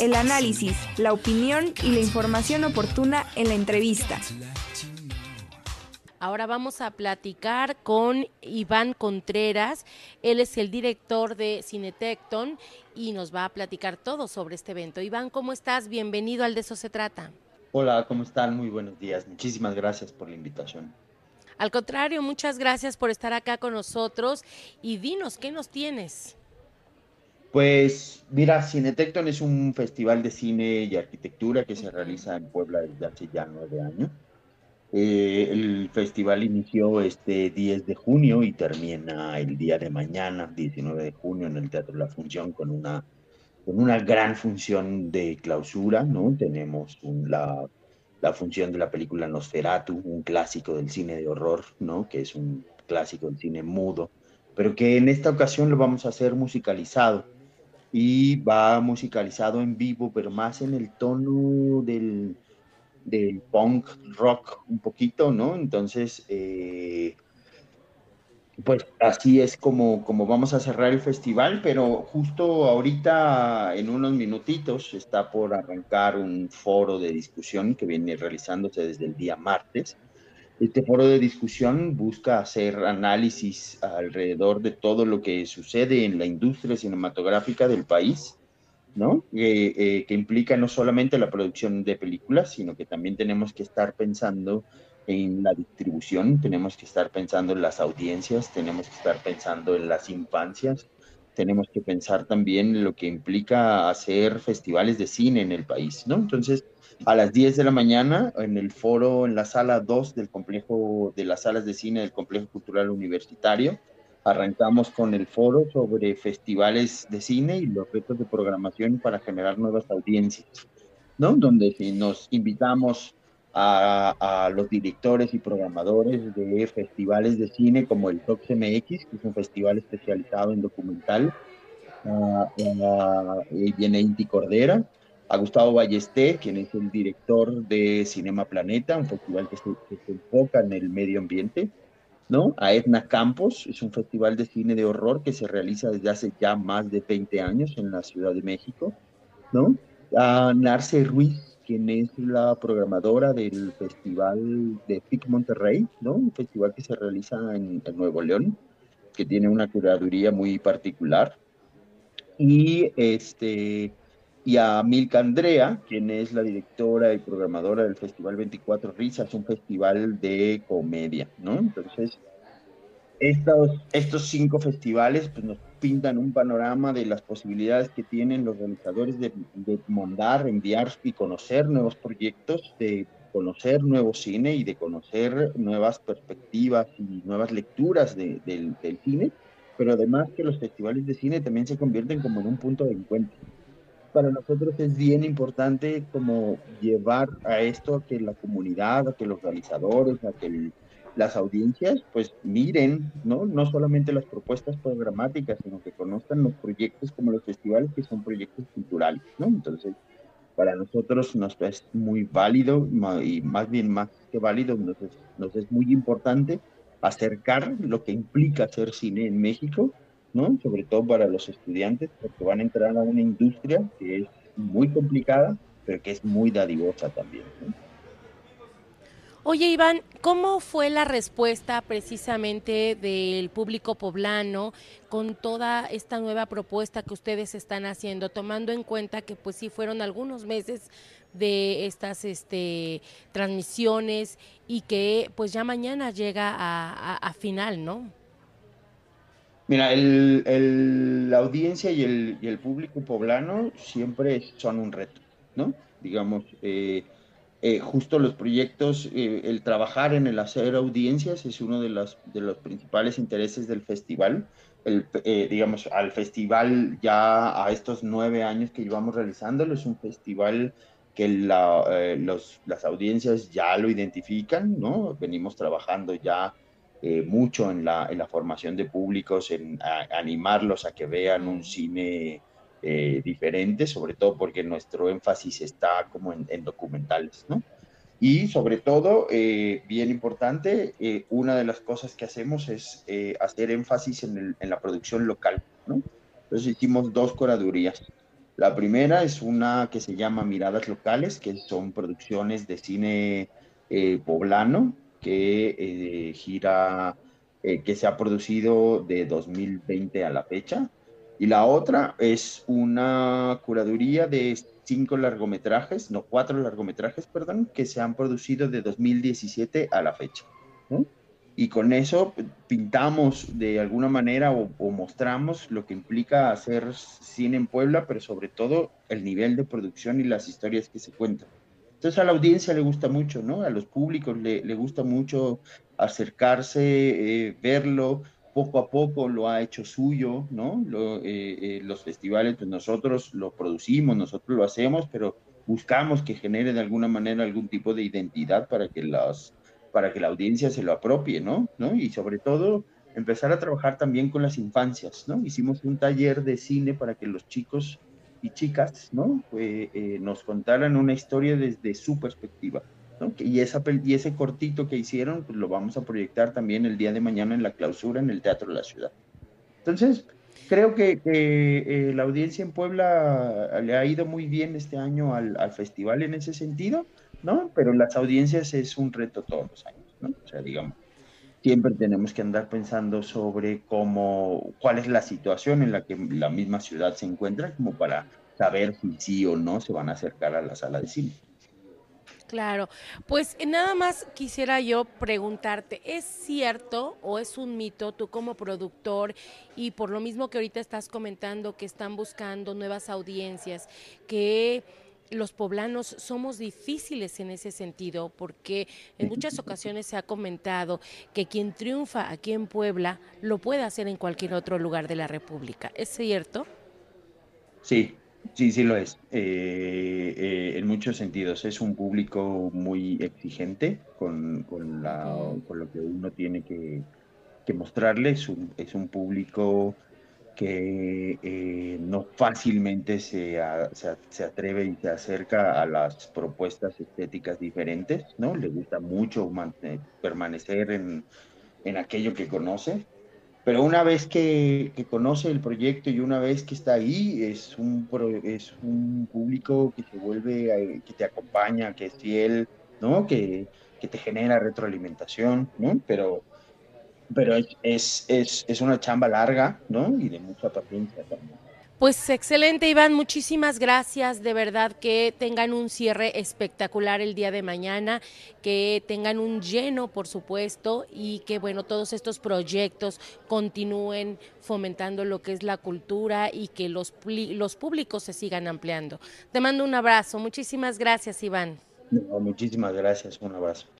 el análisis, la opinión y la información oportuna en la entrevista. Ahora vamos a platicar con Iván Contreras. Él es el director de Cinetecton y nos va a platicar todo sobre este evento. Iván, ¿cómo estás? Bienvenido al De eso se trata. Hola, ¿cómo están? Muy buenos días. Muchísimas gracias por la invitación. Al contrario, muchas gracias por estar acá con nosotros y dinos, ¿qué nos tienes? Pues mira, Cinetecton es un festival de cine y arquitectura que se realiza en Puebla desde hace ya nueve años. Eh, el festival inició este 10 de junio y termina el día de mañana, 19 de junio, en el Teatro La Función con una, con una gran función de clausura, ¿no? Tenemos la, la función de la película Nosferatu, un clásico del cine de horror, ¿no? Que es un clásico del cine mudo, pero que en esta ocasión lo vamos a hacer musicalizado y va musicalizado en vivo, pero más en el tono del del punk rock un poquito, ¿no? Entonces, eh, pues así es como, como vamos a cerrar el festival, pero justo ahorita, en unos minutitos, está por arrancar un foro de discusión que viene realizándose desde el día martes. Este foro de discusión busca hacer análisis alrededor de todo lo que sucede en la industria cinematográfica del país ¿no? Eh, que implica no solamente la producción de películas, sino que también tenemos que estar pensando en la distribución, tenemos que estar pensando en las audiencias, tenemos que estar pensando en las infancias, tenemos que pensar también lo que implica hacer festivales de cine en el país, ¿no? Entonces, a las 10 de la mañana, en el foro, en la sala 2 del complejo de las salas de cine del Complejo Cultural Universitario, Arrancamos con el foro sobre festivales de cine y los retos de programación para generar nuevas audiencias, ¿no? Donde nos invitamos a, los directores y programadores de festivales de cine como el Fox MX, que es un festival especializado en documental, y viene Inti Cordera, a Gustavo Ballesté, quien es el director de Cinema Planeta, un festival que se enfoca en el medio ambiente, ¿no? A Edna Campos, es un festival de cine de horror que se realiza desde hace ya más de 20 años en la Ciudad de México, ¿no? A Narce Ruiz, quien es la programadora del Festival de FIC Monterrey, ¿no? Un festival que se realiza en, Nuevo León, que tiene una curaduría muy particular. Y este y a Milka Andrea, quien es la directora y programadora del Festival 24 Risas, un festival de comedia, ¿no? Entonces, estos, estos cinco festivales pues, nos pintan un panorama de las posibilidades que tienen los realizadores de, de mandar, enviar y conocer nuevos proyectos, de conocer nuevo cine y de conocer nuevas perspectivas y nuevas lecturas del, del cine, pero además que los festivales de cine también se convierten como en un punto de encuentro para nosotros es bien importante como llevar a esto a que la comunidad, a que los realizadores, a que las audiencias pues miren, ¿no? No solamente las propuestas programáticas, sino que conozcan los proyectos como los festivales que son proyectos culturales, ¿no? Entonces, para nosotros nos es muy válido y más bien más que válido, nos es, nos es muy importante acercar lo que implica hacer cine en México Sobre todo para los estudiantes, porque van a entrar a una industria que es muy complicada, pero que es muy dadivosa también. Oye, Iván, ¿cómo fue la respuesta precisamente del público poblano con toda esta nueva propuesta que ustedes están haciendo, tomando en cuenta que pues sí fueron algunos meses de estas este, transmisiones y que pues ya mañana llega a final, ¿no? Mira, el, la audiencia y el, y el, público poblano siempre son un reto, ¿no? Digamos, eh, eh, justo los proyectos, eh, el trabajar en el hacer audiencias es uno de los, de los principales intereses del festival. El, digamos, al festival ya a estos nueve años que llevamos realizándolo, es un festival que la, los, las audiencias ya lo identifican, ¿no? Venimos trabajando ya eh, mucho en la, en la, formación de públicos, en animarlos a que vean un cine eh, diferente, sobre todo porque nuestro énfasis está como en, documentales, ¿no? Y sobre todo, eh, bien importante, una de las cosas que hacemos es hacer énfasis en, el, en, la producción local, ¿no? Entonces hicimos dos curadurías. La primera es una que se llama Miradas Locales, que son producciones de cine eh, poblano que eh, gira, eh, que se ha producido de 2020 a la fecha. Y la otra es una curaduría de cinco largometrajes, no, cuatro largometrajes, perdón, que se han producido de 2017 a la fecha. Y con eso pintamos de alguna manera o, o, mostramos lo que implica hacer cine en Puebla, pero sobre todo el nivel de producción y las historias que se cuentan. Entonces a la audiencia le gusta mucho, ¿no? A los públicos le, le gusta mucho acercarse, eh, verlo, poco a poco lo ha hecho suyo, ¿no? Eh, eh, los festivales, pues nosotros lo producimos, nosotros lo hacemos, pero buscamos que genere de alguna manera algún tipo de identidad para que, para que la audiencia se lo apropie, ¿no? ¿no? Y sobre todo empezar a trabajar también con las infancias, ¿no? Hicimos un taller de cine para que los chicos y chicas, ¿no? Eh, eh, nos contaran una historia desde su perspectiva. ¿no? Y, esa, y ese cortito que hicieron, pues lo vamos a proyectar también el día de mañana en la clausura en el Teatro de la Ciudad. Entonces, creo que, eh, la audiencia en Puebla le ha ido muy bien este año al, al, festival en ese sentido, ¿no? Pero las audiencias es un reto todos los años, ¿no? O sea, digamos, siempre tenemos que andar pensando sobre cómo, cuál es la situación en la que la misma ciudad se encuentra, como para saber si sí o no se van a acercar a la sala de cine. Claro, pues nada más quisiera yo preguntarte, ¿es cierto o es un mito tú como productor y por lo mismo que ahorita estás comentando que están buscando nuevas audiencias, que los poblanos somos difíciles en ese sentido porque en muchas ocasiones se ha comentado que quien triunfa aquí en Puebla lo puede hacer en cualquier otro lugar de la República. ¿Es cierto? Sí, sí, sí lo es. Eh, eh, en muchos sentidos. Es un público muy exigente con, con, la, con lo que uno tiene que, que mostrarle. Es un, es un público que eh, no fácilmente se, se, se, atreve y se acerca a las propuestas estéticas diferentes, ¿no? Le gusta mucho eh, permanecer en, en, aquello que conoce, pero una vez que, que, conoce el proyecto y una vez que está ahí, es un, es un público que te vuelve, que te acompaña, que es fiel, ¿no? Que, que te genera retroalimentación, ¿no? Pero pero es, es, es, una chamba larga, ¿no? Y de mucha paciencia también. Pues excelente, Iván, muchísimas gracias. De verdad que tengan un cierre espectacular el día de mañana, que tengan un lleno, por supuesto, y que, bueno, todos estos proyectos continúen fomentando lo que es la cultura y que los, los públicos se sigan ampliando. Te mando un abrazo. Muchísimas gracias, Iván. No, muchísimas gracias. Un abrazo.